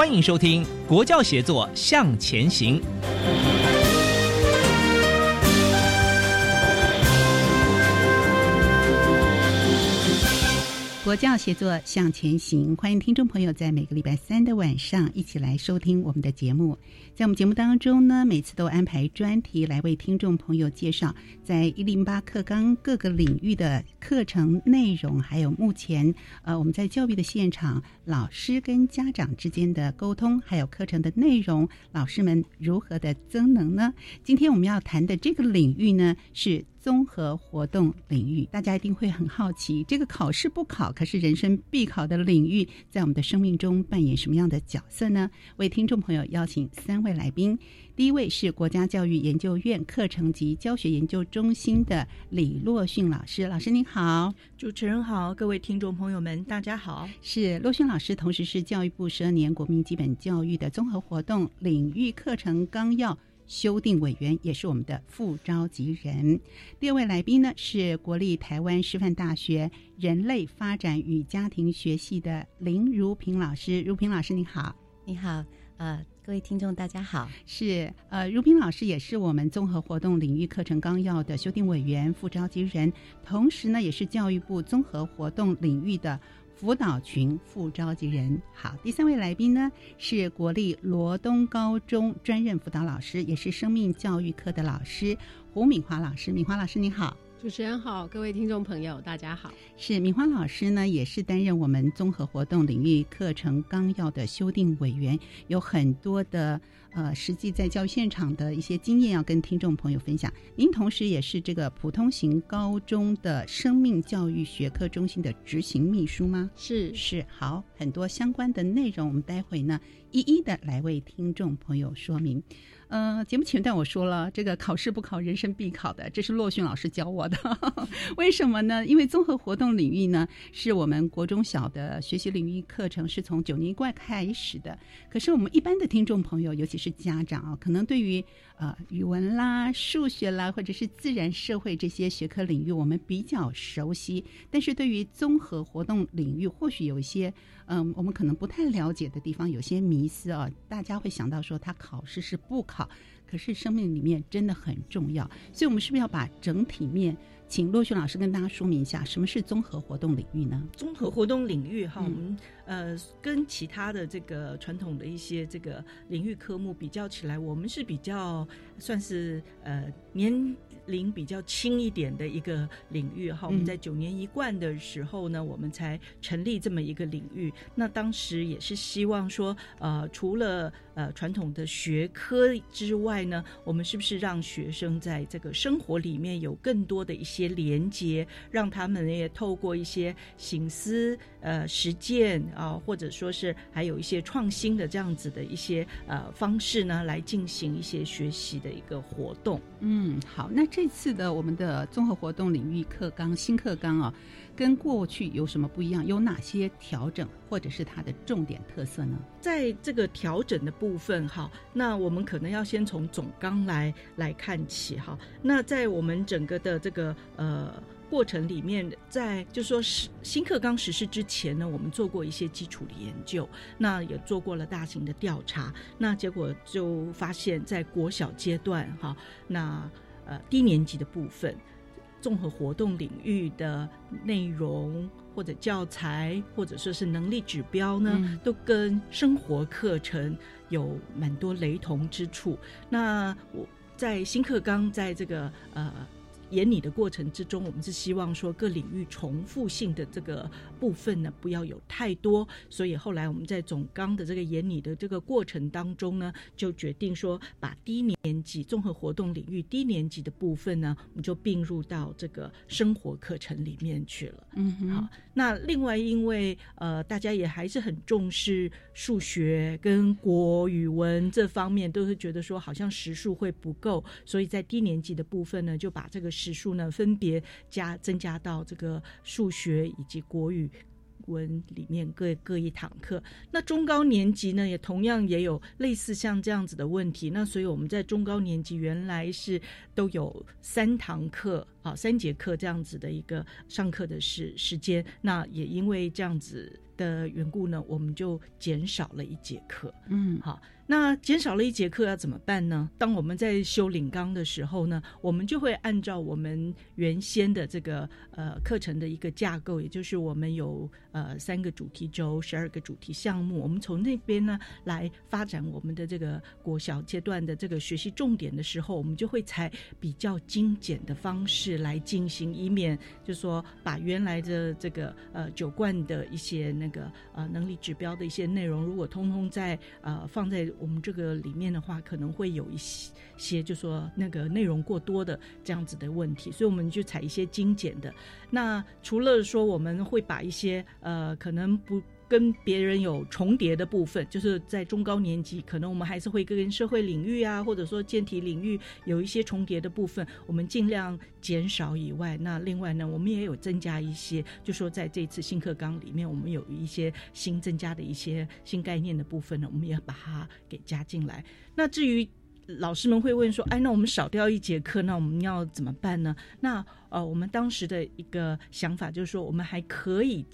欢迎收听《国教协作向前行》。国教协作向前行，欢迎听众朋友在每个礼拜三的晚上一起来收听我们的节目。在我们节目当中呢，每次都安排专题来为听众朋友介绍在一零八课纲各个领域的课程内容，还有目前呃我们在教育的现场，老师跟家长之间的沟通，还有课程的内容，老师们如何的增能呢？今天我们要谈的这个领域呢是。综合活动领域，大家一定会很好奇，这个考试不考，可是人生必考的领域，在我们的生命中扮演什么样的角色呢？为听众朋友邀请三位来宾，第一位是国家教育研究院课程及教学研究中心的李洛训老师，老师您好，主持人好，各位听众朋友们，大家好。是洛训老师，同时是教育部十二年国民基本教育的综合活动领域课程纲要。修订委员也是我们的副召集人。第二位来宾呢是国立台湾师范大学人类发展与家庭学系的林如平老师。如平老师，你好，你好，呃，各位听众大家好。是，呃，如萍老师也是我们综合活动领域课程纲要的修订委员、副召集人，同时呢也是教育部综合活动领域的。辅导群副召集人，好，第三位来宾呢是国立罗东高中专任辅导老师，也是生命教育课的老师胡敏华老师。敏华老师，你好。主持人好，各位听众朋友，大家好。是敏华老师呢，也是担任我们综合活动领域课程纲要的修订委员，有很多的呃实际在教育现场的一些经验要跟听众朋友分享。您同时也是这个普通型高中的生命教育学科中心的执行秘书吗？是是，好，很多相关的内容，我们待会呢一一的来为听众朋友说明。呃，节目前段我说了，这个考试不考，人生必考的，这是洛迅老师教我的。为什么呢？因为综合活动领域呢，是我们国中小的学习领域课程，是从九年怪开始的。可是我们一般的听众朋友，尤其是家长啊，可能对于呃语文啦、数学啦，或者是自然社会这些学科领域，我们比较熟悉。但是对于综合活动领域，或许有一些嗯，我们可能不太了解的地方，有些迷思啊，大家会想到说，他考试是不考。可是生命里面真的很重要，所以我们是不是要把整体面，请骆旭老师跟大家说明一下，什么是综合活动领域呢？综合活动领域哈，我们呃跟其他的这个传统的一些这个领域科目比较起来，我们是比较算是呃年。龄比较轻一点的一个领域哈，我们在九年一贯的时候呢，我们才成立这么一个领域。那当时也是希望说，呃，除了呃传统的学科之外呢，我们是不是让学生在这个生活里面有更多的一些连接，让他们也透过一些醒思、呃实践啊，或者说是还有一些创新的这样子的一些呃方式呢，来进行一些学习的一个活动。嗯，好，那这次的我们的综合活动领域课纲新课纲啊，跟过去有什么不一样？有哪些调整，或者是它的重点特色呢？在这个调整的部分，哈，那我们可能要先从总纲来来看起，哈。那在我们整个的这个呃。过程里面，在就说是新课纲实施之前呢，我们做过一些基础的研究，那也做过了大型的调查，那结果就发现，在国小阶段哈，那呃低年级的部分，综合活动领域的内容或者教材，或者说是能力指标呢，都跟生活课程有蛮多雷同之处。那我在新课纲在这个呃。演拟的过程之中，我们是希望说各领域重复性的这个部分呢，不要有太多。所以后来我们在总纲的这个演拟的这个过程当中呢，就决定说把低年级综合活动领域低年级的部分呢，我们就并入到这个生活课程里面去了。嗯，好。那另外，因为呃，大家也还是很重视数学跟国语文这方面，都是觉得说好像时数会不够，所以在低年级的部分呢，就把这个。时数呢，分别加增加到这个数学以及国语文里面各各一堂课。那中高年级呢，也同样也有类似像这样子的问题。那所以我们在中高年级原来是都有三堂课啊，三节课这样子的一个上课的时时间。那也因为这样子的缘故呢，我们就减少了一节课。嗯，好。那减少了一节课要怎么办呢？当我们在修领纲的时候呢，我们就会按照我们原先的这个呃课程的一个架构，也就是我们有呃三个主题周、十二个主题项目，我们从那边呢来发展我们的这个国小阶段的这个学习重点的时候，我们就会采比较精简的方式来进行，以免就说把原来的这个呃酒罐的一些那个呃能力指标的一些内容，如果通通在呃放在我们这个里面的话，可能会有一些些，就说那个内容过多的这样子的问题，所以我们就采一些精简的。那除了说我们会把一些呃可能不跟别人有重叠的部分，就是在中高年级，可能我们还是会跟社会领域啊，或者说健体领域有一些重叠的部分，我们尽量减少以外，那另外呢，我们也有增加一些，就说在这次新课纲里面，我们有一些新增加的一些新概念的部分呢，我们也把它给加进来。那至于老师们会问说，哎，那我们少掉一节课，那我们要怎么办呢？那呃，我们当时的一个想法就是说，我们还可以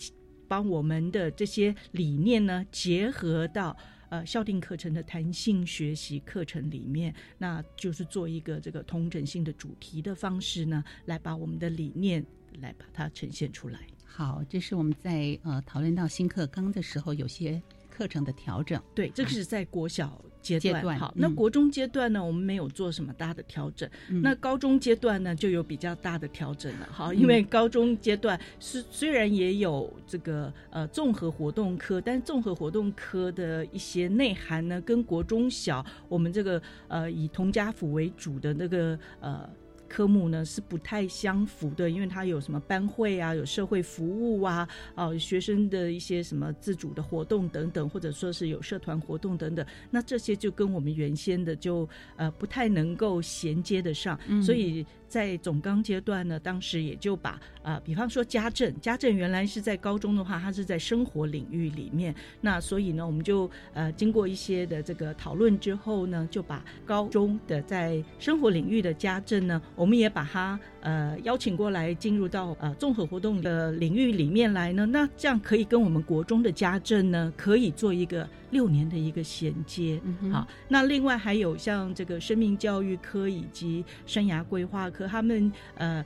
把我们的这些理念呢，结合到呃校定课程的弹性学习课程里面，那就是做一个这个同整性的主题的方式呢，来把我们的理念来把它呈现出来。好，这是我们在呃讨论到新课纲的时候，有些课程的调整。对，这个是在国小。阶段好，那国中阶段呢，我们没有做什么大的调整。那高中阶段呢，就有比较大的调整了。好，因为高中阶段是虽然也有这个呃综合活动科，但综合活动科的一些内涵呢，跟国中小我们这个呃以童家府为主的那个呃。科目呢是不太相符的，因为它有什么班会啊，有社会服务啊，啊，学生的一些什么自主的活动等等，或者说是有社团活动等等，那这些就跟我们原先的就呃不太能够衔接得上，所以。在总纲阶段呢，当时也就把呃，比方说家政，家政原来是在高中的话，它是在生活领域里面，那所以呢，我们就呃经过一些的这个讨论之后呢，就把高中的在生活领域的家政呢，我们也把它呃邀请过来进入到呃综合活动的领域里面来呢，那这样可以跟我们国中的家政呢，可以做一个。六年的一个衔接，好，那另外还有像这个生命教育科以及生涯规划科，他们呃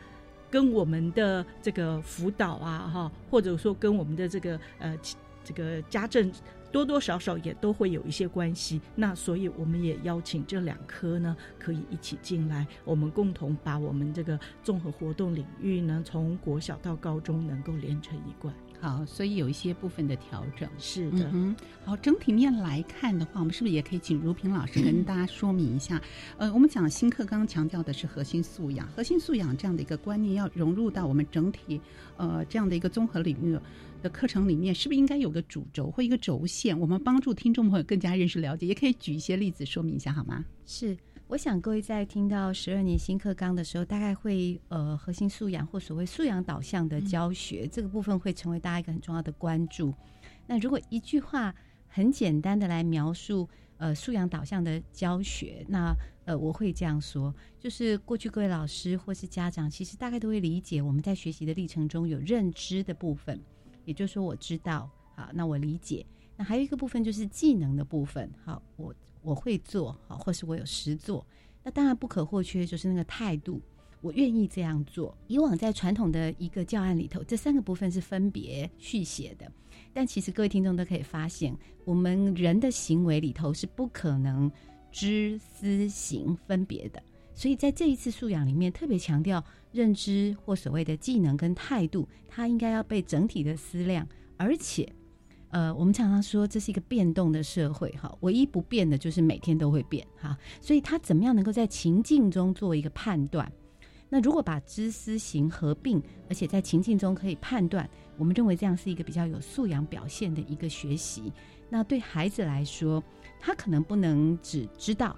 跟我们的这个辅导啊，哈，或者说跟我们的这个呃这个家政多多少少也都会有一些关系。那所以我们也邀请这两科呢，可以一起进来，我们共同把我们这个综合活动领域呢，从国小到高中能够连成一贯。好，所以有一些部分的调整，是的。嗯，好，整体面来看的话，我们是不是也可以请如萍老师跟大家说明一下？呃，我们讲新课刚刚强调的是核心素养，核心素养这样的一个观念要融入到我们整体呃这样的一个综合领域的课程里面，是不是应该有个主轴或一个轴线？我们帮助听众朋友更加认识了解，也可以举一些例子说明一下，好吗？是。我想各位在听到十二年新课纲的时候，大概会呃核心素养或所谓素养导向的教学这个部分会成为大家一个很重要的关注。那如果一句话很简单的来描述呃素养导向的教学，那呃我会这样说，就是过去各位老师或是家长，其实大概都会理解我们在学习的历程中有认知的部分，也就是说我知道好，那我理解，那还有一个部分就是技能的部分，好我。我会做好，或是我有实做。那当然不可或缺就是那个态度，我愿意这样做。以往在传统的一个教案里头，这三个部分是分别续写的，但其实各位听众都可以发现，我们人的行为里头是不可能知思行分别的。所以在这一次素养里面，特别强调认知或所谓的技能跟态度，它应该要被整体的思量，而且。呃，我们常常说这是一个变动的社会，哈，唯一不变的就是每天都会变，哈，所以他怎么样能够在情境中做一个判断？那如果把知思行合并，而且在情境中可以判断，我们认为这样是一个比较有素养表现的一个学习。那对孩子来说，他可能不能只知道，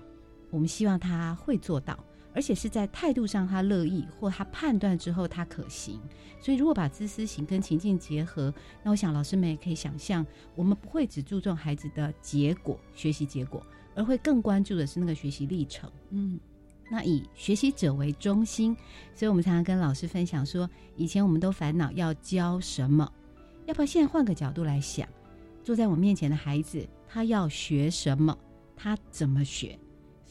我们希望他会做到。而且是在态度上，他乐意或他判断之后，他可行。所以，如果把知思行跟情境结合，那我想老师们也可以想象，我们不会只注重孩子的结果、学习结果，而会更关注的是那个学习历程。嗯，那以学习者为中心，所以我们常常跟老师分享说，以前我们都烦恼要教什么，要不要现在换个角度来想，坐在我面前的孩子，他要学什么，他怎么学？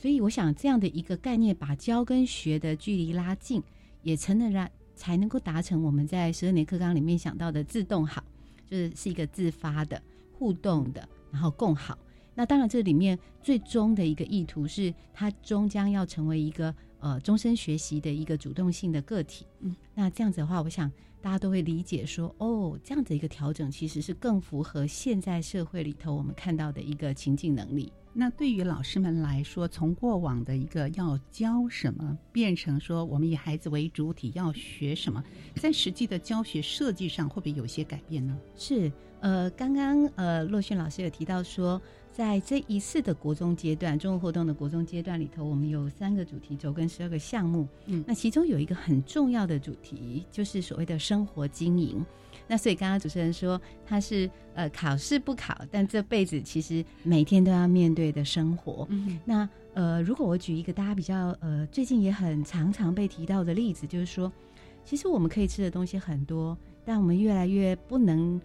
所以，我想这样的一个概念，把教跟学的距离拉近，也才能让才能够达成我们在十二年课纲里面想到的自动好，就是是一个自发的、互动的，然后共好。那当然，这里面最终的一个意图是，它终将要成为一个呃终身学习的一个主动性的个体。嗯，那这样子的话，我想大家都会理解说，哦，这样的一个调整其实是更符合现在社会里头我们看到的一个情境能力。那对于老师们来说，从过往的一个要教什么，变成说我们以孩子为主体要学什么，在实际的教学设计上，会不会有些改变呢？是，呃，刚刚呃，洛迅老师有提到说，在这一次的国中阶段，中国活动的国中阶段里头，我们有三个主题轴跟十二个项目，嗯，那其中有一个很重要的主题，就是所谓的生活经营。那所以刚刚主持人说他是呃考试不考，但这辈子其实每天都要面对的生活。嗯那呃，如果我举一个大家比较呃最近也很常常被提到的例子，就是说，其实我们可以吃的东西很多，但我们越来越不能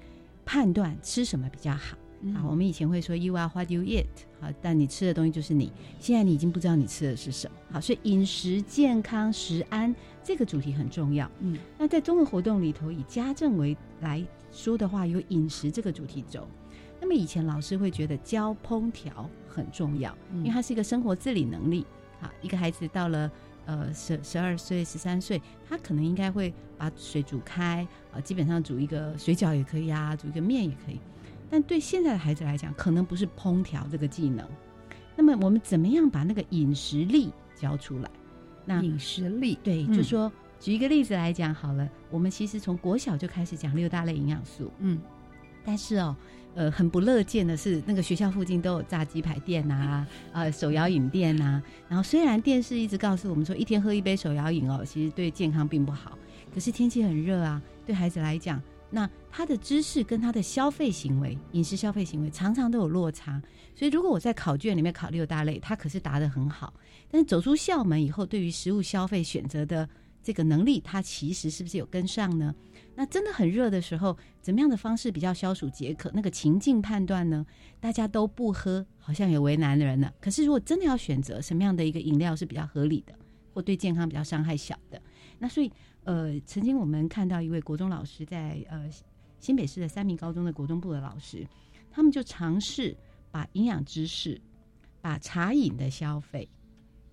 判断吃什么比较好。啊，我们以前会说 “you are what you eat”，好，但你吃的东西就是你。现在你已经不知道你吃的是什么。好，所以饮食健康、食安这个主题很重要。嗯，那在中文活动里头，以家政为来说的话，有饮食这个主题轴。那么以前老师会觉得教烹调很重要，因为它是一个生活自理能力。好，一个孩子到了呃十十二岁、十三岁，他可能应该会把水煮开，啊，基本上煮一个水饺也可以啊，煮一个面也可以。但对现在的孩子来讲，可能不是烹调这个技能。那么我们怎么样把那个饮食力教出来？那饮食力，对，就说举一个例子来讲好了。我们其实从国小就开始讲六大类营养素，嗯，但是哦，呃，很不乐见的是，那个学校附近都有炸鸡排店啊，呃，手摇饮店啊。然后虽然电视一直告诉我们说，一天喝一杯手摇饮哦，其实对健康并不好。可是天气很热啊，对孩子来讲。那他的知识跟他的消费行为、饮食消费行为常常都有落差，所以如果我在考卷里面考六大类，他可是答得很好，但是走出校门以后，对于食物消费选择的这个能力，他其实是不是有跟上呢？那真的很热的时候，怎么样的方式比较消暑解渴？那个情境判断呢？大家都不喝，好像有为难人呢。可是如果真的要选择什么样的一个饮料是比较合理的，或对健康比较伤害小的，那所以。呃，曾经我们看到一位国中老师在呃新北市的三明高中的国中部的老师，他们就尝试把营养知识、把茶饮的消费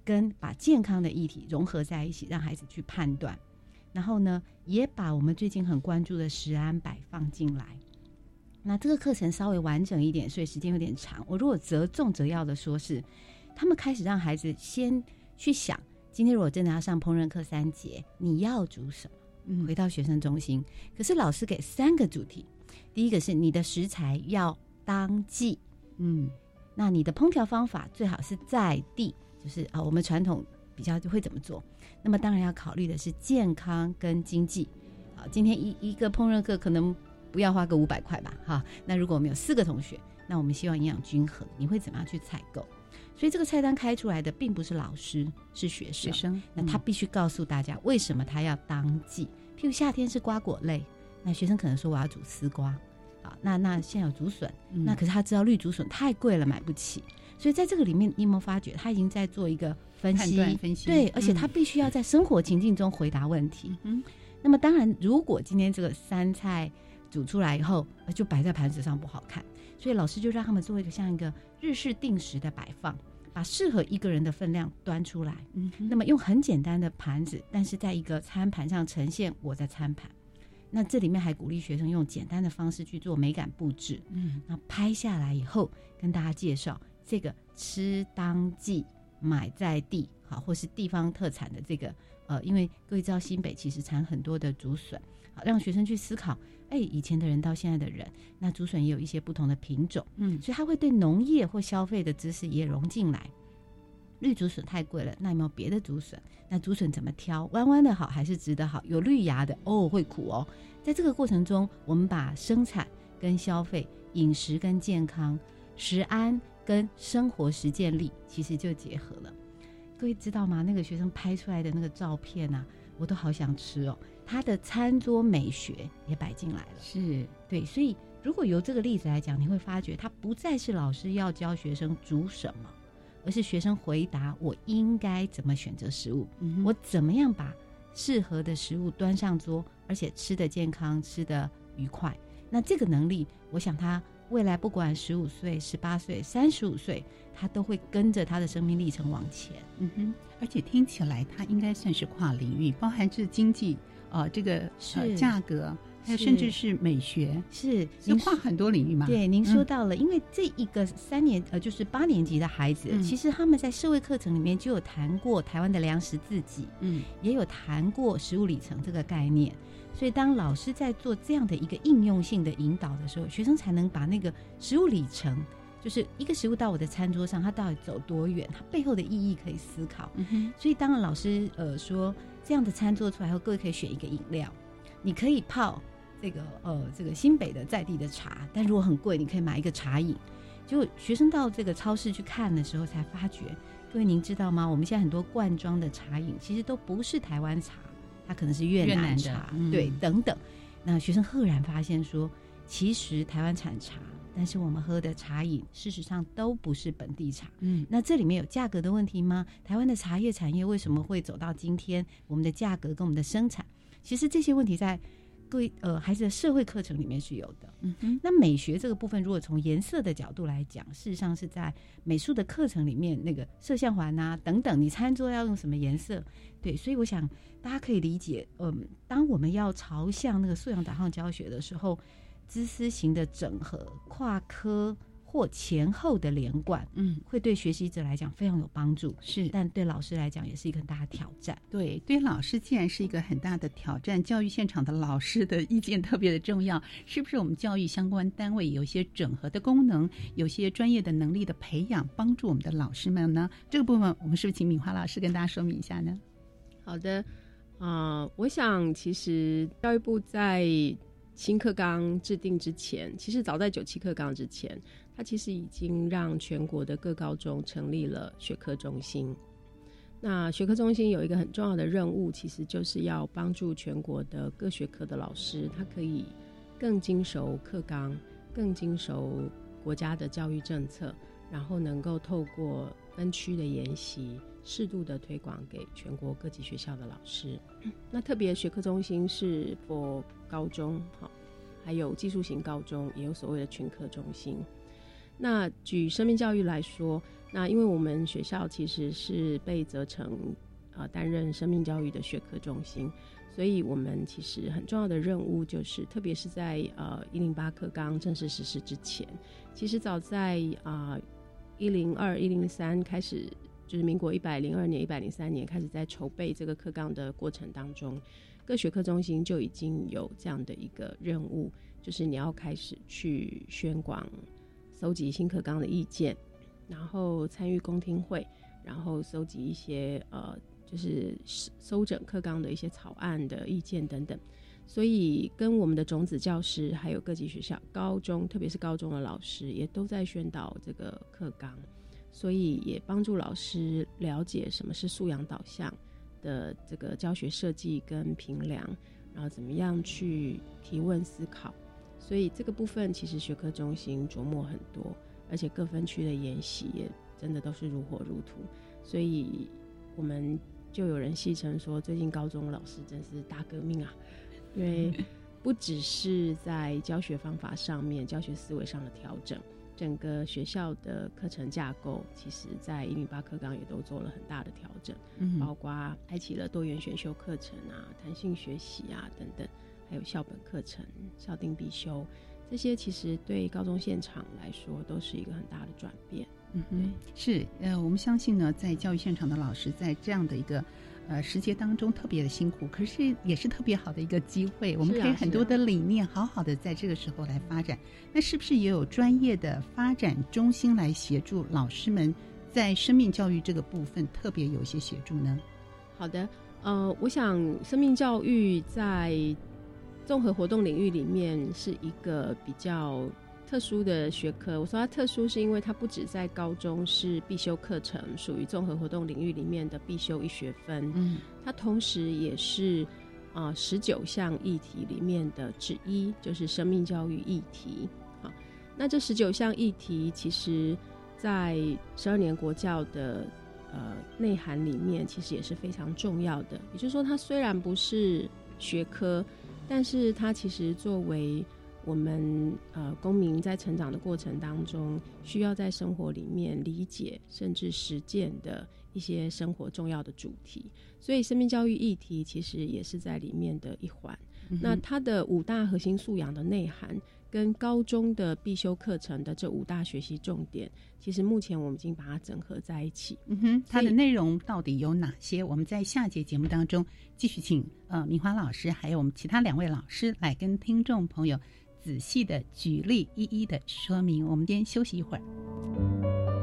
跟把健康的议题融合在一起，让孩子去判断。然后呢，也把我们最近很关注的食安摆放进来。那这个课程稍微完整一点，所以时间有点长。我如果择重择要的说，是他们开始让孩子先去想。今天如果真的要上烹饪课三节，你要煮什么？回到学生中心，可是老师给三个主题，第一个是你的食材要当季，嗯，那你的烹调方法最好是在地，就是啊，我们传统比较就会怎么做？那么当然要考虑的是健康跟经济。好，今天一一个烹饪课可能不要花个五百块吧，哈。那如果我们有四个同学，那我们希望营养均衡，你会怎么样去采购？所以这个菜单开出来的并不是老师，是学生。学生，那他必须告诉大家为什么他要当季。譬如夏天是瓜果类，那学生可能说我要煮丝瓜，啊，那那现在有竹笋，那可是他知道绿竹笋太贵了，买不起。所以在这个里面，你有没有发觉他已经在做一个分析？分析对，而且他必须要在生活情境中回答问题。嗯，那么当然，如果今天这个三菜煮出来以后，就摆在盘子上不好看，所以老师就让他们做一个像一个日式定时的摆放，把适合一个人的分量端出来。嗯，那么用很简单的盘子，但是在一个餐盘上呈现我的餐盘。那这里面还鼓励学生用简单的方式去做美感布置。嗯，那拍下来以后，跟大家介绍。这个吃当季买在地，好，或是地方特产的这个，呃，因为各位知道新北其实产很多的竹笋，好，让学生去思考，哎，以前的人到现在的人，那竹笋也有一些不同的品种，嗯，所以他会对农业或消费的知识也融进来。绿竹笋太贵了，那有没有别的竹笋？那竹笋怎么挑？弯弯的好还是直的好？有绿芽的哦，会苦哦。在这个过程中，我们把生产跟消费、饮食跟健康、食安。跟生活实践力其实就结合了，各位知道吗？那个学生拍出来的那个照片啊，我都好想吃哦。他的餐桌美学也摆进来了，是对。所以如果由这个例子来讲，你会发觉他不再是老师要教学生煮什么，而是学生回答我应该怎么选择食物，我怎么样把适合的食物端上桌，而且吃的健康，吃的愉快。那这个能力，我想他。未来不管十五岁、十八岁、三十五岁，他都会跟着他的生命历程往前。嗯哼，而且听起来他应该算是跨领域，包含是经济，呃，这个是价格，还有甚至是美学，是您跨很多领域嘛？对，您说到了，因为这一个三年呃，就是八年级的孩子，其实他们在社会课程里面就有谈过台湾的粮食自给，嗯，也有谈过食物里程这个概念。所以，当老师在做这样的一个应用性的引导的时候，学生才能把那个食物里程，就是一个食物到我的餐桌上，它到底走多远，它背后的意义可以思考。所以，当老师呃说这样的餐做出来后，各位可以选一个饮料，你可以泡这个呃这个新北的在地的茶，但如果很贵，你可以买一个茶饮。就学生到这个超市去看的时候，才发觉，各位您知道吗？我们现在很多罐装的茶饮，其实都不是台湾茶。它可能是越南茶，对，等等。那学生赫然发现说，其实台湾产茶，但是我们喝的茶饮，事实上都不是本地茶。嗯，那这里面有价格的问题吗？台湾的茶叶产业为什么会走到今天？我们的价格跟我们的生产，其实这些问题在。各位呃，孩子的社会课程里面是有的。嗯哼，那美学这个部分，如果从颜色的角度来讲，事实上是在美术的课程里面，那个摄像环啊等等，你餐桌要用什么颜色？对，所以我想大家可以理解，嗯，当我们要朝向那个素养导向教学的时候，知识型的整合，跨科。或前后的连贯，嗯，会对学习者来讲非常有帮助，是，但对老师来讲也是一个很大的挑战。对，对老师既然是一个很大的挑战，教育现场的老师的意见特别的重要，是不是？我们教育相关单位有一些整合的功能，有些专业的能力的培养，帮助我们的老师们呢？这个部分，我们是不是请敏华老师跟大家说明一下呢？好的，啊，我想其实教育部在新课纲制定之前，其实早在九七课纲之前。他其实已经让全国的各高中成立了学科中心。那学科中心有一个很重要的任务，其实就是要帮助全国的各学科的老师，他可以更精熟课纲，更精熟国家的教育政策，然后能够透过分区的研习，适度的推广给全国各级学校的老师。那特别学科中心是 for 高中，好，还有技术型高中，也有所谓的群科中心。那举生命教育来说，那因为我们学校其实是被责成，呃，担任生命教育的学科中心，所以我们其实很重要的任务就是，特别是在呃一零八课纲正式实施之前，其实早在啊一零二一零三开始，就是民国一百零二年一百零三年开始在筹备这个课纲的过程当中，各学科中心就已经有这样的一个任务，就是你要开始去宣广。搜集新课纲的意见，然后参与公听会，然后搜集一些呃，就是收整课纲的一些草案的意见等等。所以，跟我们的种子教师，还有各级学校、高中，特别是高中的老师，也都在宣导这个课纲，所以也帮助老师了解什么是素养导向的这个教学设计跟评量，然后怎么样去提问思考。所以这个部分其实学科中心琢磨很多，而且各分区的研习也真的都是如火如荼，所以我们就有人戏称说，最近高中老师真是大革命啊，因为不只是在教学方法上面、教学思维上的调整，整个学校的课程架构，其实在一零八课纲也都做了很大的调整，嗯包括开启了多元选修课程啊、弹性学习啊等等。还有校本课程、校定必修，这些其实对高中现场来说都是一个很大的转变。嗯哼，是呃，我们相信呢，在教育现场的老师在这样的一个呃时节当中特别的辛苦，可是也是特别好的一个机会，我们可以很多的理念好好的在这个时候来发展。那是不是也有专业的发展中心来协助老师们在生命教育这个部分特别有一些协助呢？好的，呃，我想生命教育在综合活动领域里面是一个比较特殊的学科。我说它特殊，是因为它不止在高中是必修课程，属于综合活动领域里面的必修一学分。嗯，它同时也是啊十九项议题里面的之一，就是生命教育议题。好，那这十九项议题，其实在十二年国教的呃内涵里面，其实也是非常重要的。也就是说，它虽然不是学科。但是它其实作为我们呃公民在成长的过程当中，需要在生活里面理解甚至实践的一些生活重要的主题，所以生命教育议题其实也是在里面的一环。嗯那它的五大核心素养的内涵，跟高中的必修课程的这五大学习重点，其实目前我们已经把它整合在一起。嗯哼，它的内容到底有哪些？我们在下节节目当中继续请呃明华老师，还有我们其他两位老师来跟听众朋友仔细的举例，一一的说明。我们先休息一会儿。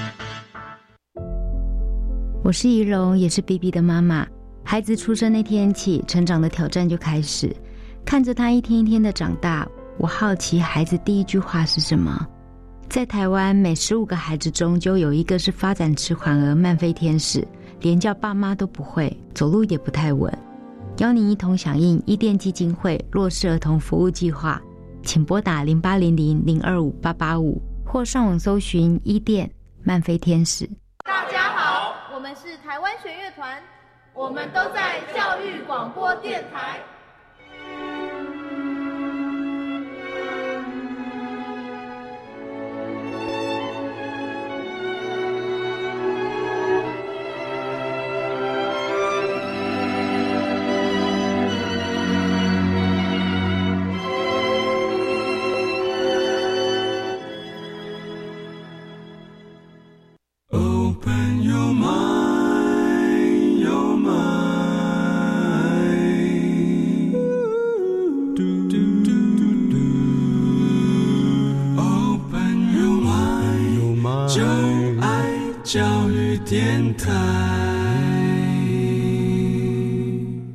我是怡蓉，也是 B B 的妈妈。孩子出生那天起，成长的挑战就开始。看着他一天一天的长大，我好奇孩子第一句话是什么。在台湾，每十五个孩子中就有一个是发展迟缓而慢飞天使，连叫爸妈都不会，走路也不太稳。邀您一同响应伊甸基金会弱势儿童服务计划，请拨打零八零零零二五八八五，或上网搜寻伊甸慢飞天使。大家好。们是台湾弦乐团，我们都在教育广播电台。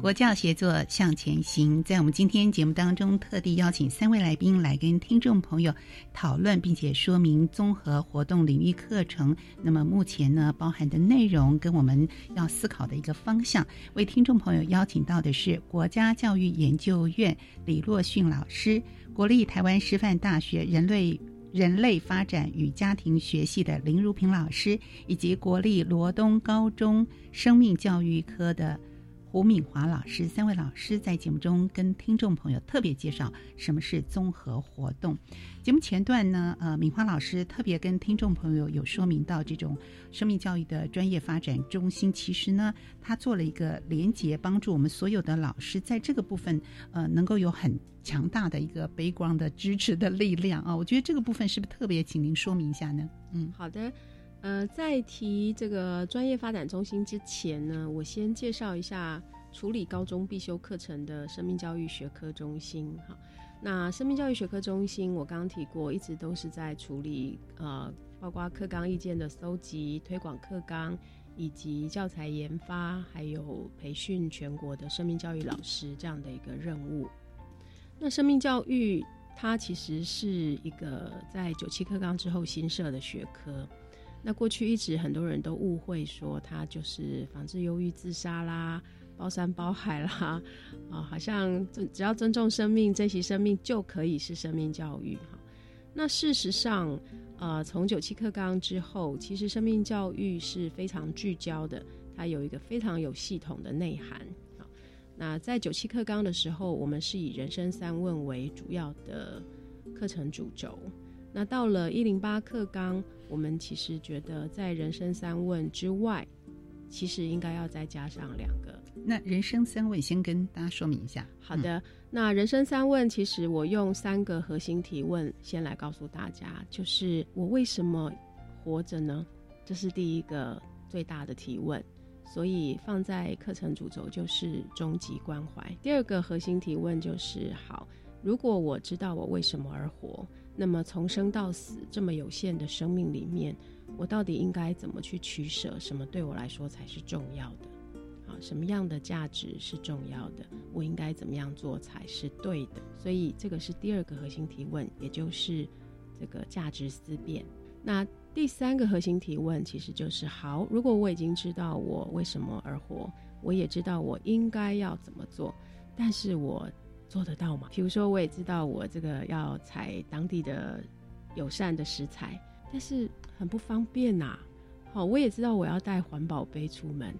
国教协作向前行，在我们今天节目当中，特地邀请三位来宾来跟听众朋友讨论，并且说明综合活动领域课程。那么目前呢，包含的内容跟我们要思考的一个方向。为听众朋友邀请到的是国家教育研究院李洛训老师，国立台湾师范大学人类人类发展与家庭学系的林如平老师，以及国立罗东高中生命教育科的。胡敏华老师，三位老师在节目中跟听众朋友特别介绍什么是综合活动。节目前段呢，呃，敏华老师特别跟听众朋友有说明到，这种生命教育的专业发展中心，其实呢，他做了一个连接，帮助我们所有的老师在这个部分，呃，能够有很强大的一个背光的支持的力量啊。我觉得这个部分是不是特别，请您说明一下呢？嗯，好的。呃，在提这个专业发展中心之前呢，我先介绍一下处理高中必修课程的生命教育学科中心。哈，那生命教育学科中心，我刚刚提过，一直都是在处理呃，包括课纲意见的搜集、推广课纲，以及教材研发，还有培训全国的生命教育老师这样的一个任务。那生命教育它其实是一个在九七课纲之后新设的学科。那过去一直很多人都误会说它就是防治忧郁自杀啦、包山包海啦，啊，好像只要尊重生命、珍惜生命就可以是生命教育哈。那事实上，呃，从九七课纲之后，其实生命教育是非常聚焦的，它有一个非常有系统的内涵。好，那在九七课纲的时候，我们是以人生三问为主要的课程主轴。那到了一零八课纲，我们其实觉得在人生三问之外，其实应该要再加上两个。那人生三问，先跟大家说明一下。好的，那人生三问，其实我用三个核心提问先来告诉大家，就是我为什么活着呢？这是第一个最大的提问，所以放在课程主轴就是终极关怀。第二个核心提问就是好，如果我知道我为什么而活。那么从生到死这么有限的生命里面，我到底应该怎么去取舍？什么对我来说才是重要的？啊，什么样的价值是重要的？我应该怎么样做才是对的？所以这个是第二个核心提问，也就是这个价值思辨。那第三个核心提问其实就是：好，如果我已经知道我为什么而活，我也知道我应该要怎么做，但是我做得到吗？比如说，我也知道我这个要采当地的友善的食材，但是很不方便呐、好，我也知道我要带环保杯出门，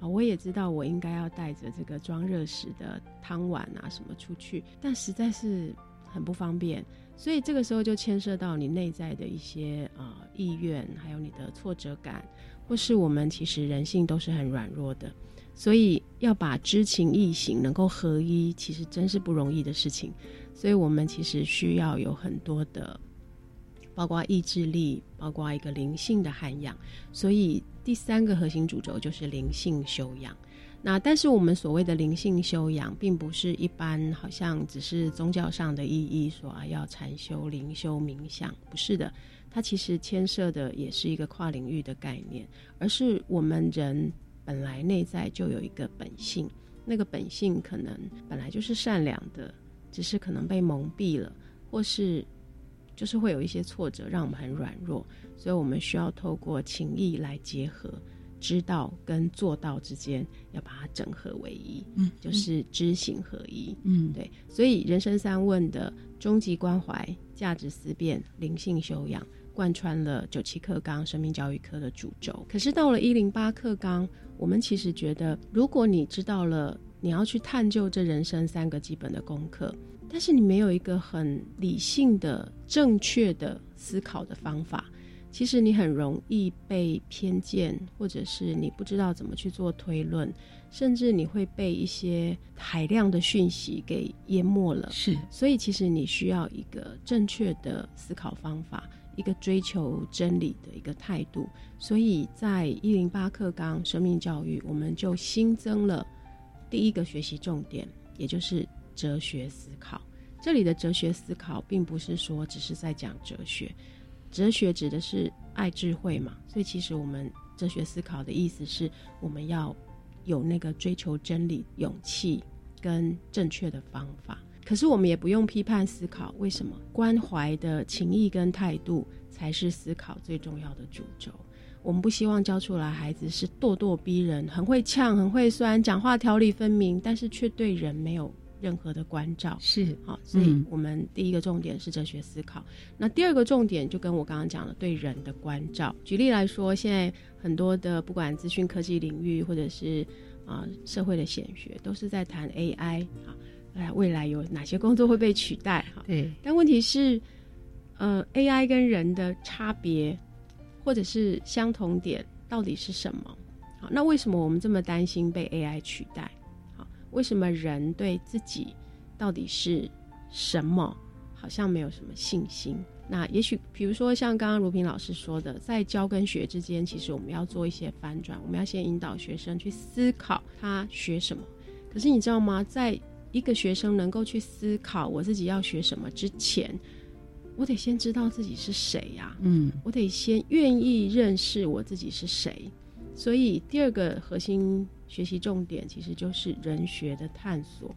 啊，我也知道我应该要带着这个装热食的汤碗啊什么出去，但实在是很不方便。所以这个时候就牵涉到你内在的一些呃意愿，还有你的挫折感，或是我们其实人性都是很软弱的，所以要把知情意行能够合一，其实真是不容易的事情。所以我们其实需要有很多的，包括意志力，包括一个灵性的涵养。所以第三个核心主轴就是灵性修养。那但是我们所谓的灵性修养，并不是一般好像只是宗教上的意义，说啊要禅修、灵修、冥想，不是的。它其实牵涉的也是一个跨领域的概念，而是我们人本来内在就有一个本性，那个本性可能本来就是善良的，只是可能被蒙蔽了，或是就是会有一些挫折，让我们很软弱，所以我们需要透过情谊来结合。知道跟做到之间要把它整合为一，嗯，就是知行合一，嗯，对。所以人生三问的终极关怀、价值思辨、灵性修养，贯穿了九七课纲生命教育科的主轴。可是到了一零八课纲，我们其实觉得，如果你知道了你要去探究这人生三个基本的功课，但是你没有一个很理性的、正确的思考的方法。其实你很容易被偏见，或者是你不知道怎么去做推论，甚至你会被一些海量的讯息给淹没了。是，所以其实你需要一个正确的思考方法，一个追求真理的一个态度。所以在一零八课纲生命教育，我们就新增了第一个学习重点，也就是哲学思考。这里的哲学思考，并不是说只是在讲哲学。哲学指的是爱智慧嘛，所以其实我们哲学思考的意思是我们要有那个追求真理勇气跟正确的方法。可是我们也不用批判思考，为什么？关怀的情谊跟态度才是思考最重要的主轴。我们不希望教出来孩子是咄咄逼人、很会呛、很会酸、讲话条理分明，但是却对人没有。任何的关照是好，所以我们第一个重点是哲学思考。那第二个重点就跟我刚刚讲的对人的关照。举例来说，现在很多的不管资讯科技领域，或者是啊社会的显学，都是在谈 AI 啊，哎，未来有哪些工作会被取代？哈，对。但问题是，呃，AI 跟人的差别或者是相同点到底是什么？好，那为什么我们这么担心被 AI 取代？好为什么人对自己到底是什么，好像没有什么信心？那也许，比如说像刚刚如萍老师说的，在教跟学之间，其实我们要做一些翻转，我们要先引导学生去思考他学什么。可是你知道吗？在一个学生能够去思考我自己要学什么之前，我得先知道自己是谁呀。嗯，我得先愿意认识我自己是谁。所以第二个核心。学习重点其实就是人学的探索，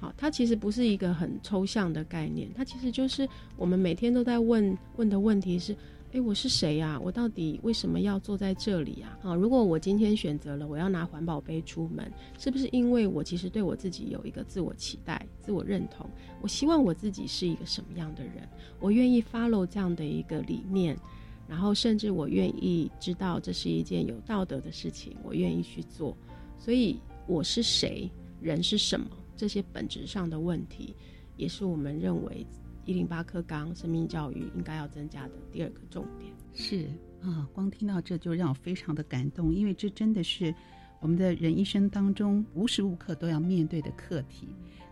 好，它其实不是一个很抽象的概念，它其实就是我们每天都在问问的问题是：诶，我是谁呀？我到底为什么要坐在这里啊？啊，如果我今天选择了我要拿环保杯出门，是不是因为我其实对我自己有一个自我期待、自我认同？我希望我自己是一个什么样的人？我愿意 follow 这样的一个理念，然后甚至我愿意知道这是一件有道德的事情，我愿意去做。所以我是谁，人是什么？这些本质上的问题，也是我们认为一零八课纲生命教育应该要增加的第二个重点。是啊，光听到这就让我非常的感动，因为这真的是我们的人一生当中无时无刻都要面对的课题。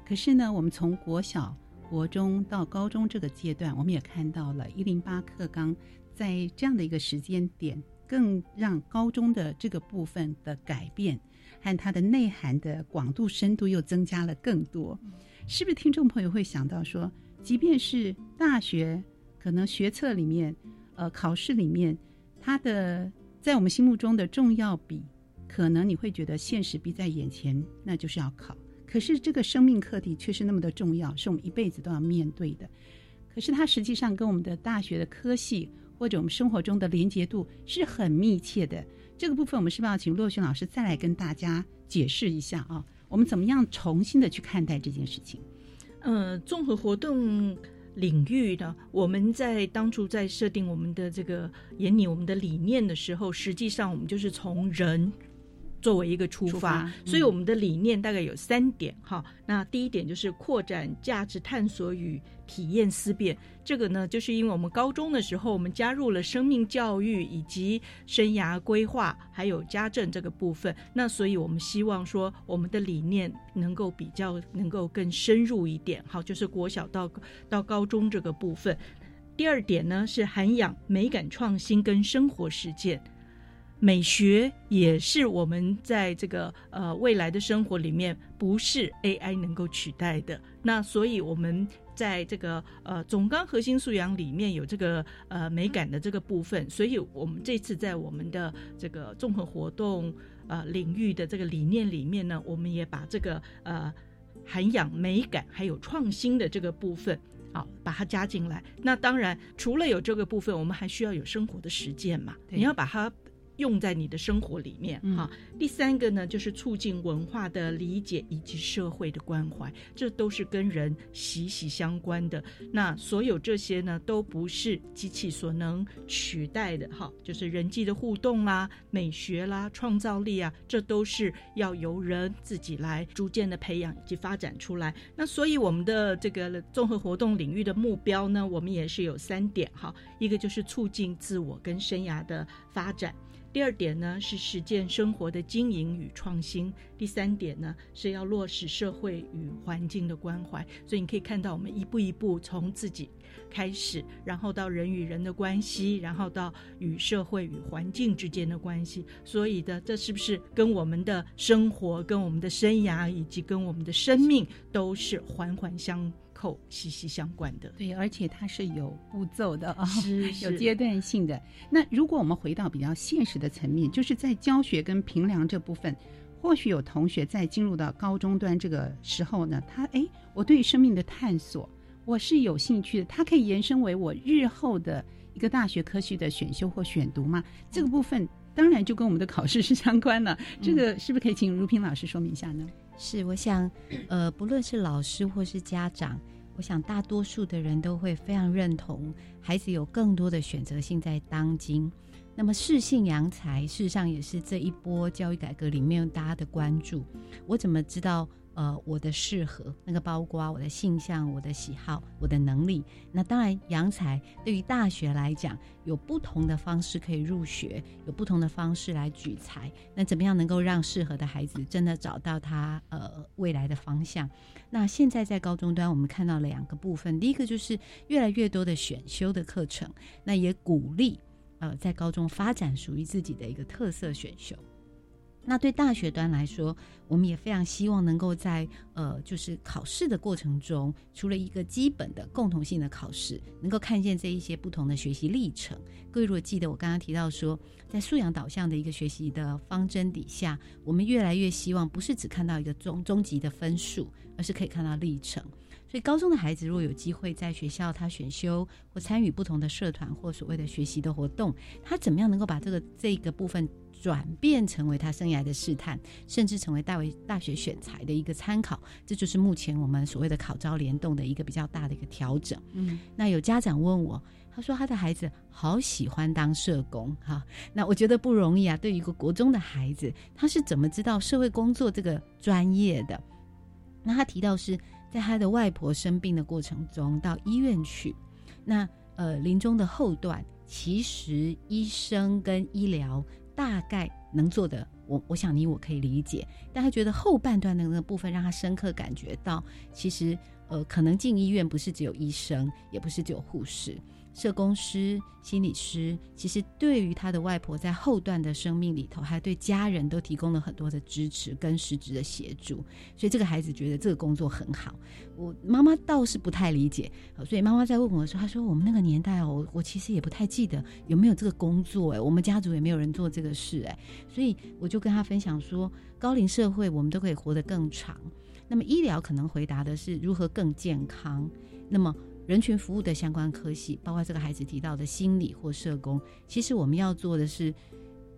可是呢，我们从国小、国中到高中这个阶段，我们也看到了一零八课纲在这样的一个时间点，更让高中的这个部分的改变。和它的内涵的广度、深度又增加了更多，是不是？听众朋友会想到说，即便是大学，可能学测里面，呃，考试里面，它的在我们心目中的重要比，可能你会觉得现实逼在眼前，那就是要考。可是这个生命课题却是那么的重要，是我们一辈子都要面对的。可是它实际上跟我们的大学的科系，或者我们生活中的连结度是很密切的。这个部分，我们是不是要请洛轩老师再来跟大家解释一下啊？我们怎么样重新的去看待这件事情？呃，综合活动领域呢，我们在当初在设定我们的这个眼里我们的理念的时候，实际上我们就是从人。作为一个出发，所以我们的理念大概有三点哈。那第一点就是扩展价值探索与体验思辨。这个呢，就是因为我们高中的时候，我们加入了生命教育以及生涯规划，还有家政这个部分。那所以我们希望说，我们的理念能够比较能够更深入一点。好，就是国小到到高中这个部分。第二点呢，是涵养美感创新跟生活实践。美学也是我们在这个呃未来的生活里面不是 AI 能够取代的。那所以我们在这个呃总纲核心素养里面有这个呃美感的这个部分，所以我们这次在我们的这个综合活动呃领域的这个理念里面呢，我们也把这个呃涵养美感还有创新的这个部分好把它加进来。那当然除了有这个部分，我们还需要有生活的实践嘛，你要把它。用在你的生活里面哈。第三个呢，就是促进文化的理解以及社会的关怀，这都是跟人息息相关的。那所有这些呢，都不是机器所能取代的哈。就是人际的互动啦、美学啦、创造力啊，这都是要由人自己来逐渐的培养以及发展出来。那所以我们的这个综合活动领域的目标呢，我们也是有三点哈。一个就是促进自我跟生涯的发展。第二点呢是实践生活的经营与创新，第三点呢是要落实社会与环境的关怀。所以你可以看到，我们一步一步从自己开始，然后到人与人的关系，然后到与社会与环境之间的关系。所以的，这是不是跟我们的生活、跟我们的生涯以及跟我们的生命都是环环相？扣息息相关的，对，而且它是有步骤的啊，是有阶段性的。那如果我们回到比较现实的层面，就是在教学跟评量这部分，或许有同学在进入到高中端这个时候呢，他哎，我对生命的探索我是有兴趣的，它可以延伸为我日后的一个大学科系的选修或选读嘛？这个部分当然就跟我们的考试是相关了。这个是不是可以请如萍老师说明一下呢？是，我想，呃，不论是老师或是家长，我想大多数的人都会非常认同，孩子有更多的选择性在当今。那么适性扬才，事实上也是这一波教育改革里面大家的关注。我怎么知道？呃，我的适合那个包括我的性向、我的喜好、我的能力。那当然，扬才对于大学来讲，有不同的方式可以入学，有不同的方式来举才。那怎么样能够让适合的孩子真的找到他呃未来的方向？那现在在高中端，我们看到两个部分，第一个就是越来越多的选修的课程，那也鼓励呃在高中发展属于自己的一个特色选修。那对大学端来说，我们也非常希望能够在呃，就是考试的过程中，除了一个基本的共同性的考试，能够看见这一些不同的学习历程。各位如果记得我刚刚提到说，在素养导向的一个学习的方针底下，我们越来越希望不是只看到一个终终极的分数，而是可以看到历程。所以高中的孩子如果有机会在学校他选修或参与不同的社团或所谓的学习的活动，他怎么样能够把这个这个部分？转变成为他生涯的试探，甚至成为大为大学选材的一个参考，这就是目前我们所谓的考招联动的一个比较大的一个调整。嗯，那有家长问我，他说他的孩子好喜欢当社工，哈，那我觉得不容易啊。对于一个国中的孩子，他是怎么知道社会工作这个专业的？那他提到是在他的外婆生病的过程中到医院去，那呃临终的后段，其实医生跟医疗。大概能做的，我我想你我可以理解，但他觉得后半段的那个部分让他深刻感觉到，其实呃，可能进医院不是只有医生，也不是只有护士。社工师、心理师，其实对于他的外婆在后段的生命里头，还对家人都提供了很多的支持跟实质的协助，所以这个孩子觉得这个工作很好。我妈妈倒是不太理解，所以妈妈在问我的时候，她说：“我们那个年代哦，我其实也不太记得有没有这个工作哎，我们家族也没有人做这个事哎。”所以我就跟他分享说，高龄社会我们都可以活得更长，那么医疗可能回答的是如何更健康，那么。人群服务的相关科系，包括这个孩子提到的心理或社工，其实我们要做的是，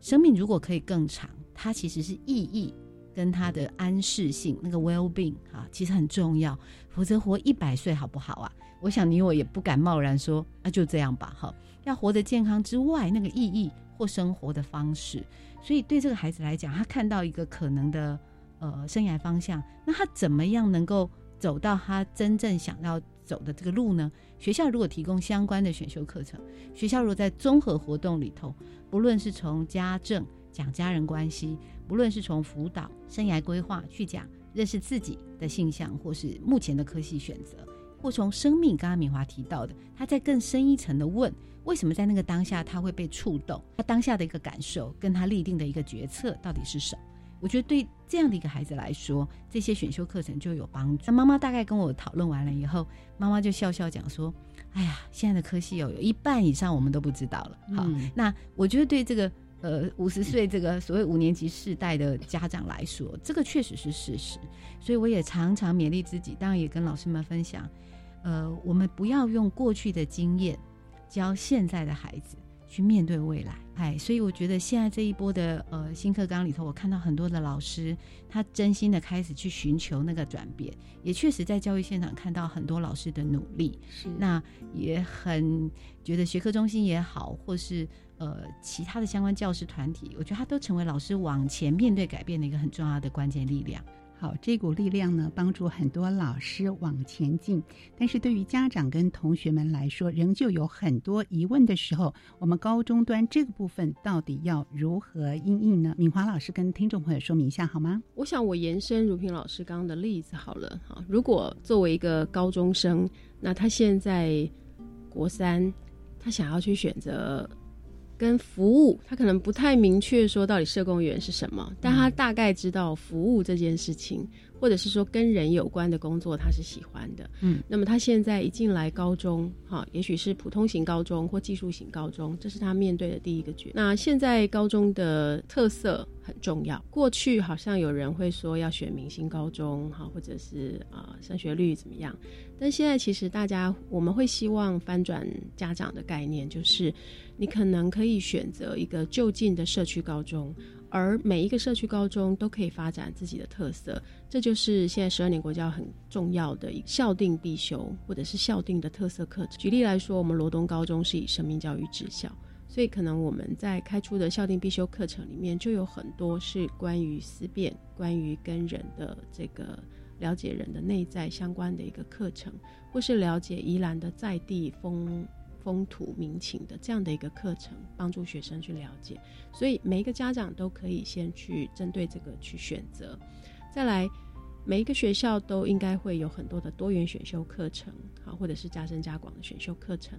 生命如果可以更长，它其实是意义跟它的安适性，那个 well being 啊，其实很重要。否则活一百岁好不好啊？我想你我也不敢贸然说，那就这样吧。哈，要活得健康之外，那个意义或生活的方式，所以对这个孩子来讲，他看到一个可能的呃生涯方向，那他怎么样能够走到他真正想要？走的这个路呢？学校如果提供相关的选修课程，学校如果在综合活动里头，不论是从家政讲家人关系，不论是从辅导生涯规划去讲认识自己的性向，或是目前的科系选择，或从生命，刚刚敏华提到的，他在更深一层的问，为什么在那个当下他会被触动？他当下的一个感受，跟他立定的一个决策到底是什么？我觉得对这样的一个孩子来说，这些选修课程就有帮助。那妈妈大概跟我讨论完了以后，妈妈就笑笑讲说：“哎呀，现在的科系有有一半以上我们都不知道了。”好，那我觉得对这个呃五十岁这个所谓五年级世代的家长来说，这个确实是事实。所以我也常常勉励自己，当然也跟老师们分享，呃，我们不要用过去的经验教现在的孩子。去面对未来，哎，所以我觉得现在这一波的呃新课纲里头，我看到很多的老师，他真心的开始去寻求那个转变，也确实在教育现场看到很多老师的努力，是那也很觉得学科中心也好，或是呃其他的相关教师团体，我觉得他都成为老师往前面对改变的一个很重要的关键力量。好，这股力量呢，帮助很多老师往前进。但是对于家长跟同学们来说，仍旧有很多疑问的时候，我们高中端这个部分到底要如何应应呢？敏华老师跟听众朋友说明一下好吗？我想我延伸如萍老师刚刚的例子好了哈。如果作为一个高中生，那他现在国三，他想要去选择。跟服务，他可能不太明确说到底社工员是什么，但他大概知道服务这件事情。或者是说跟人有关的工作，他是喜欢的。嗯，那么他现在一进来高中，哈，也许是普通型高中或技术型高中，这是他面对的第一个决。那现在高中的特色很重要。过去好像有人会说要选明星高中，哈，或者是啊升学率怎么样？但现在其实大家我们会希望翻转家长的概念，就是你可能可以选择一个就近的社区高中。而每一个社区高中都可以发展自己的特色，这就是现在十二年国教很重要的一个校定必修或者是校定的特色课程。举例来说，我们罗东高中是以生命教育治校，所以可能我们在开出的校定必修课程里面就有很多是关于思辨、关于跟人的这个了解人的内在相关的一个课程，或是了解宜兰的在地风。风土民情的这样的一个课程，帮助学生去了解，所以每一个家长都可以先去针对这个去选择。再来，每一个学校都应该会有很多的多元选修课程，好，或者是加深加广的选修课程。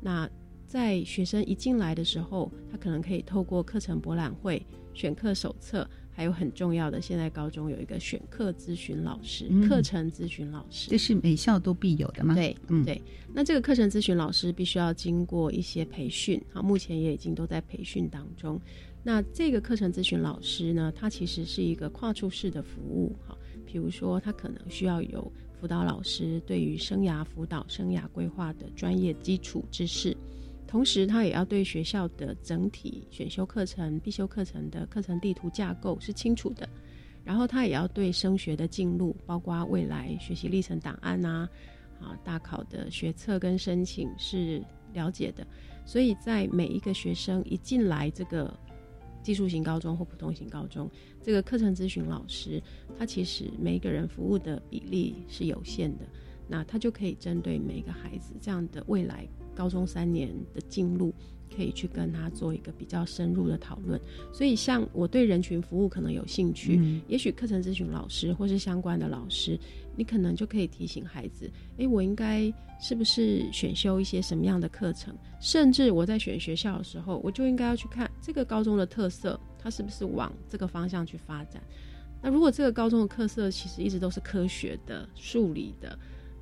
那在学生一进来的时候，他可能可以透过课程博览会、选课手册。还有很重要的，现在高中有一个选课咨询老师，课程咨询老师，这是每校都必有的吗？对，嗯，对。那这个课程咨询老师必须要经过一些培训，啊，目前也已经都在培训当中。那这个课程咨询老师呢，他其实是一个跨处式的服务，哈，比如说他可能需要有辅导老师对于生涯辅导、生涯规划的专业基础知识。同时，他也要对学校的整体选修课程、必修课程的课程地图架构是清楚的，然后他也要对升学的进路，包括未来学习历程档案啊、啊大考的学测跟申请是了解的。所以在每一个学生一进来这个技术型高中或普通型高中，这个课程咨询老师，他其实每一个人服务的比例是有限的，那他就可以针对每一个孩子这样的未来。高中三年的进入，可以去跟他做一个比较深入的讨论。所以，像我对人群服务可能有兴趣，也许课程咨询老师或是相关的老师，你可能就可以提醒孩子：，诶，我应该是不是选修一些什么样的课程？甚至我在选学校的时候，我就应该要去看这个高中的特色，它是不是往这个方向去发展？那如果这个高中的特色其实一直都是科学的、数理的。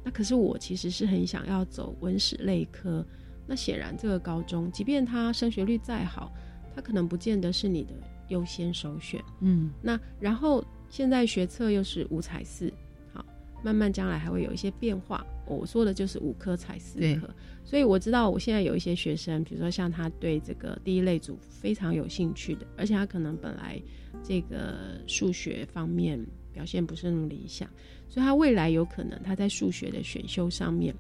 那可是我其实是很想要走文史类科，那显然这个高中，即便它升学率再好，它可能不见得是你的优先首选。嗯，那然后现在学测又是五彩四，好，慢慢将来还会有一些变化。我说的就是五科才四科，所以我知道我现在有一些学生，比如说像他对这个第一类组非常有兴趣的，而且他可能本来这个数学方面表现不是那么理想，所以他未来有可能他在数学的选修上面，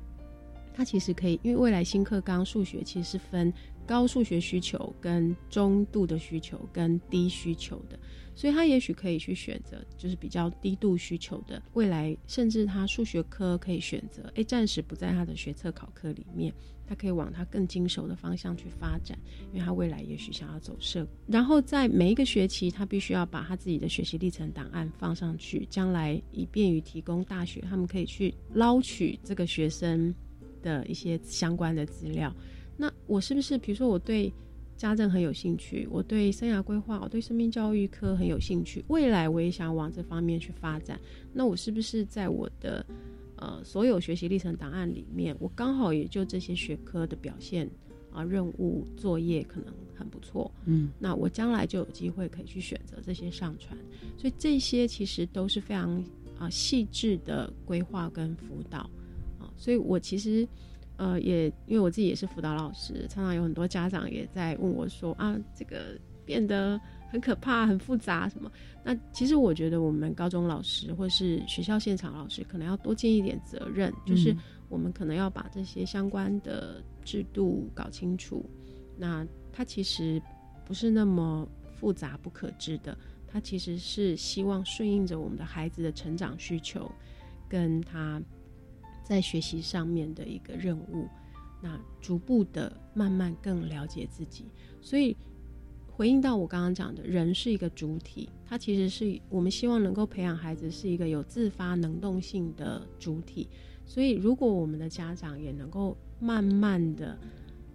他其实可以，因为未来新课纲数学其实是分高数学需求、跟中度的需求、跟低需求的，所以他也许可以去选择就是比较低度需求的，未来甚至他数学科可以选择，哎，暂时不在他的学测考科里面，他可以往他更精熟的方向去发展，因为他未来也许想要走社，然后在每一个学期，他必须要把他自己的学习历程档案放上去，将来以便于提供大学他们可以去捞取这个学生的一些相关的资料。那我是不是，比如说我对家政很有兴趣，我对生涯规划，我对生命教育科很有兴趣，未来我也想往这方面去发展。那我是不是在我的呃所有学习历程档案里面，我刚好也就这些学科的表现啊、任务、作业可能很不错，嗯，那我将来就有机会可以去选择这些上传。所以这些其实都是非常啊、细致的规划跟辅导啊、所以我其实。呃，也因为我自己也是辅导老师，常常有很多家长也在问我说啊，这个变得很可怕、很复杂什么。那其实我觉得我们高中老师或是学校现场老师可能要多尽一点责任，就是我们可能要把这些相关的制度搞清楚。那它其实不是那么复杂不可知的，它其实是希望顺应着我们的孩子的成长需求，跟他。在学习上面的一个任务，那逐步的慢慢更了解自己，所以回应到我刚刚讲的，人是一个主体，他其实是我们希望能够培养孩子是一个有自发能动性的主体，所以如果我们的家长也能够慢慢的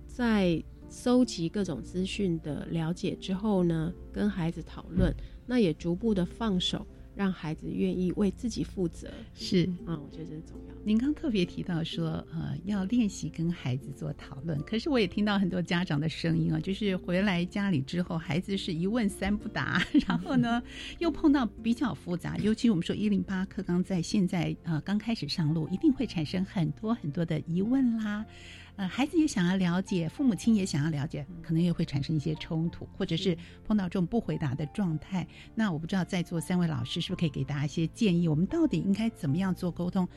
在搜集各种资讯的了解之后呢，跟孩子讨论，那也逐步的放手。让孩子愿意为自己负责，是啊、我觉得这是重要。您刚特别提到说，呃，要练习跟孩子做讨论。可是我也听到很多家长的声音啊，就是回来家里之后，孩子是一问三不答，然后呢，又碰到比较复杂，尤其我们说一零八课纲在现在呃刚开始上路，一定会产生很多很多的疑问啦。呃，孩子也想要了解，父母亲也想要了解，可能也会产生一些冲突，或者是碰到这种不回答的状态。那我不知道在座三位老师是不是可以给大家一些建议？我们到底应该怎么样做沟通？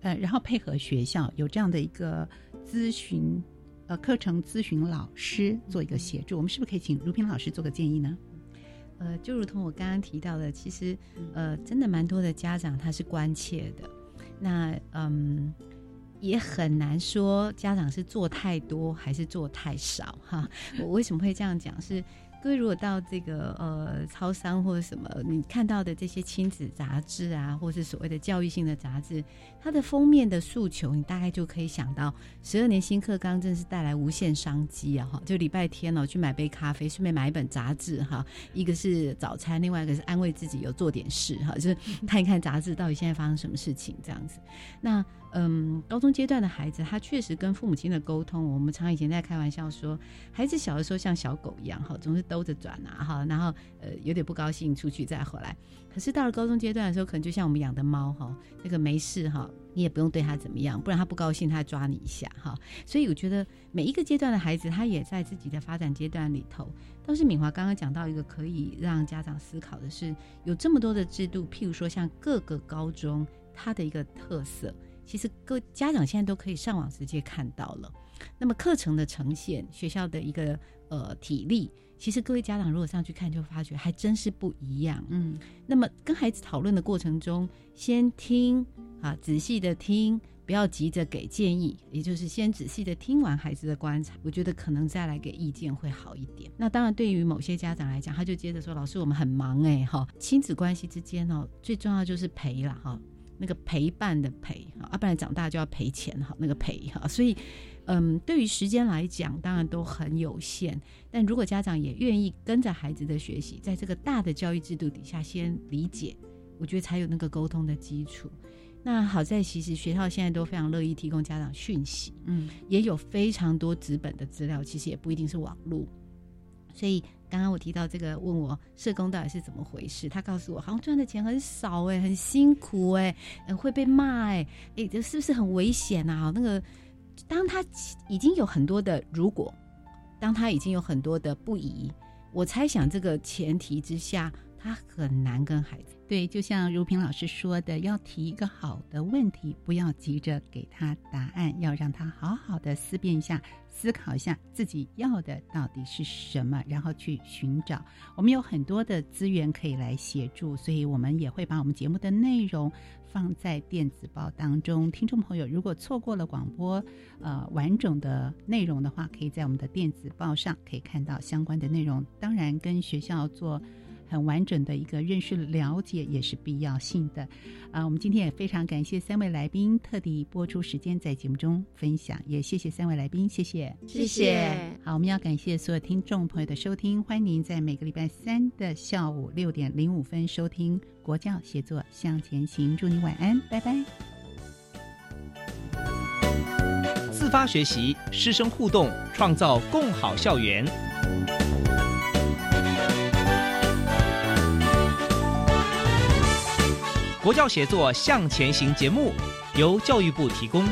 呃，然后配合学校有这样的一个咨询，呃，课程咨询老师做一个协助，我们是不是可以请如萍老师做个建议呢？呃，就如同我刚刚提到的，其实呃，真的蛮多的家长他是关切的。那嗯。也很难说家长是做太多还是做太少哈。我为什么会这样讲？是各位如果到这个呃超商或者什么，你看到的这些亲子杂志啊，或是所谓的教育性的杂志，它的封面的诉求，你大概就可以想到，十二年新课纲真是带来无限商机啊！哈，就礼拜天哦，去买杯咖啡，顺便买一本杂志哈，一个是早餐，另外一个是安慰自己有做点事哈，就是看一看杂志到底现在发生什么事情这样子。那嗯，高中阶段的孩子，他确实跟父母亲的沟通，我们常以前在开玩笑说，孩子小的时候像小狗一样哈，总是兜着转啊哈，然后呃有点不高兴出去再回来。可是到了高中阶段的时候，可能就像我们养的猫哈，那个没事哈，你也不用对他怎么样，不然他不高兴，他抓你一下哈。所以我觉得每一个阶段的孩子，他也在自己的发展阶段里头。倒是敏华刚刚讲到一个可以让家长思考的是，有这么多的制度，譬如说像各个高中它的一个特色。其实各家长现在都可以上网直接看到了。那么课程的呈现，学校的一个呃体力，其实各位家长如果上去看，就发觉还真是不一样。嗯，那么跟孩子讨论的过程中，先听啊，仔细的听，不要急着给建议，也就是先仔细的听完孩子的观察，我觉得可能再来给意见会好一点。那当然，对于某些家长来讲，他就接着说：“老师，我们很忙哎，哈，亲子关系之间哦，最重要就是陪了哈。”那个陪伴的陪啊，不然长大就要赔钱哈。那个陪哈，所以，嗯，对于时间来讲，当然都很有限。但如果家长也愿意跟着孩子的学习，在这个大的教育制度底下先理解，我觉得才有那个沟通的基础。那好在其实学校现在都非常乐意提供家长讯息，嗯，也有非常多纸本的资料，其实也不一定是网络。所以刚刚我提到这个，问我社工到底是怎么回事，他告诉我好像赚的钱很少哎，很辛苦哎，会被骂哎，哎，这是不是很危险啊？那个，当他已经有很多的如果，当他已经有很多的不宜，我猜想这个前提之下，他很难跟孩子。对，就像如萍老师说的，要提一个好的问题，不要急着给他答案，要让他好好的思辨一下，思考一下自己要的到底是什么，然后去寻找。我们有很多的资源可以来协助，所以我们也会把我们节目的内容放在电子报当中。听众朋友，如果错过了广播呃完整的内容的话，可以在我们的电子报上可以看到相关的内容。当然，跟学校做。很完整的一个认识了解也是必要性的，啊，我们今天也非常感谢三位来宾特地播出时间在节目中分享，也谢谢三位来宾，谢谢，谢谢。好，我们要感谢所有听众朋友的收听，欢迎您在每个礼拜三的下午六点零五分收听国教协作向前行，祝你晚安，拜拜。自发学习，师生互动，创造共好校园。国教协作向前行节目由教育部提供。